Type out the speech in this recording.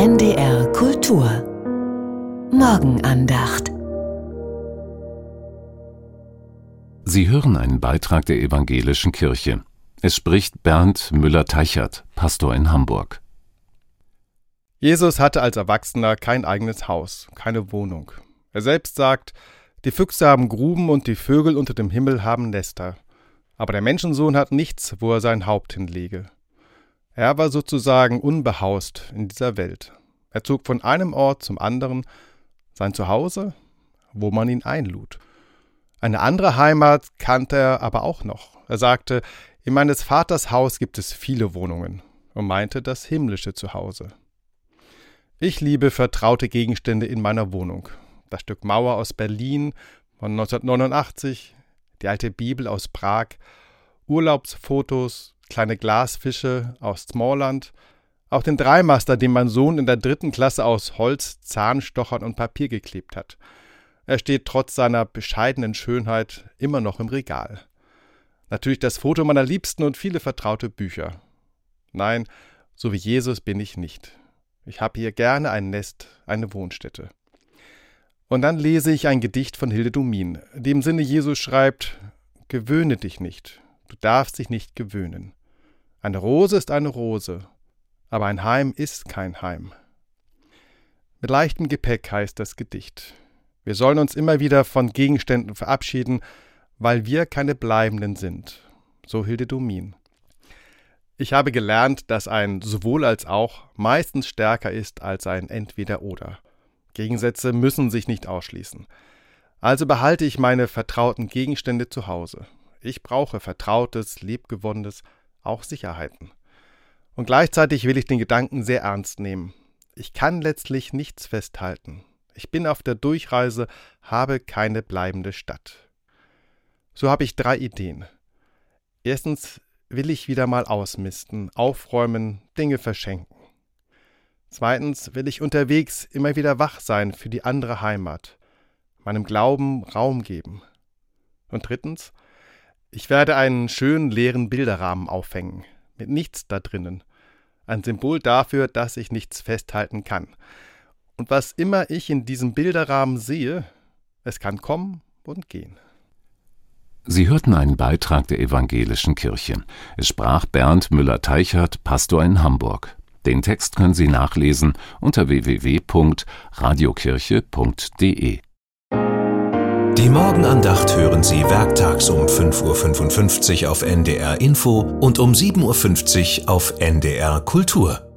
NDR Kultur Morgenandacht Sie hören einen Beitrag der Evangelischen Kirche. Es spricht Bernd Müller-Teichert, Pastor in Hamburg. Jesus hatte als Erwachsener kein eigenes Haus, keine Wohnung. Er selbst sagt, die Füchse haben Gruben und die Vögel unter dem Himmel haben Nester. Aber der Menschensohn hat nichts, wo er sein Haupt hinlege. Er war sozusagen unbehaust in dieser Welt. Er zog von einem Ort zum anderen, sein Zuhause, wo man ihn einlud. Eine andere Heimat kannte er aber auch noch. Er sagte, in meines Vaters Haus gibt es viele Wohnungen und meinte das himmlische Zuhause. Ich liebe vertraute Gegenstände in meiner Wohnung. Das Stück Mauer aus Berlin von 1989, die alte Bibel aus Prag, Urlaubsfotos, kleine Glasfische aus Smallland, auch den Dreimaster, den mein Sohn in der dritten Klasse aus Holz, Zahnstochern und Papier geklebt hat. Er steht trotz seiner bescheidenen Schönheit immer noch im Regal. Natürlich das Foto meiner Liebsten und viele vertraute Bücher. Nein, so wie Jesus bin ich nicht. Ich habe hier gerne ein Nest, eine Wohnstätte. Und dann lese ich ein Gedicht von Hilde Domin, dem Sinne Jesus schreibt: Gewöhne dich nicht, du darfst dich nicht gewöhnen. Eine Rose ist eine Rose, aber ein Heim ist kein Heim. Mit leichtem Gepäck heißt das Gedicht. Wir sollen uns immer wieder von Gegenständen verabschieden, weil wir keine bleibenden sind. So Hilde Domin. Ich habe gelernt, dass ein sowohl als auch meistens stärker ist als ein entweder oder. Gegensätze müssen sich nicht ausschließen. Also behalte ich meine vertrauten Gegenstände zu Hause. Ich brauche vertrautes, liebgewonnenes, auch Sicherheiten. Und gleichzeitig will ich den Gedanken sehr ernst nehmen. Ich kann letztlich nichts festhalten. Ich bin auf der Durchreise, habe keine bleibende Stadt. So habe ich drei Ideen. Erstens will ich wieder mal ausmisten, aufräumen, Dinge verschenken. Zweitens will ich unterwegs immer wieder wach sein für die andere Heimat, meinem Glauben Raum geben. Und drittens, ich werde einen schönen leeren Bilderrahmen aufhängen, mit nichts da drinnen. Ein Symbol dafür, dass ich nichts festhalten kann. Und was immer ich in diesem Bilderrahmen sehe, es kann kommen und gehen. Sie hörten einen Beitrag der Evangelischen Kirche. Es sprach Bernd Müller-Teichert, Pastor in Hamburg. Den Text können Sie nachlesen unter www.radiokirche.de. Die Morgenandacht hören Sie werktags um 5.55 Uhr auf NDR Info und um 7.50 Uhr auf NDR Kultur.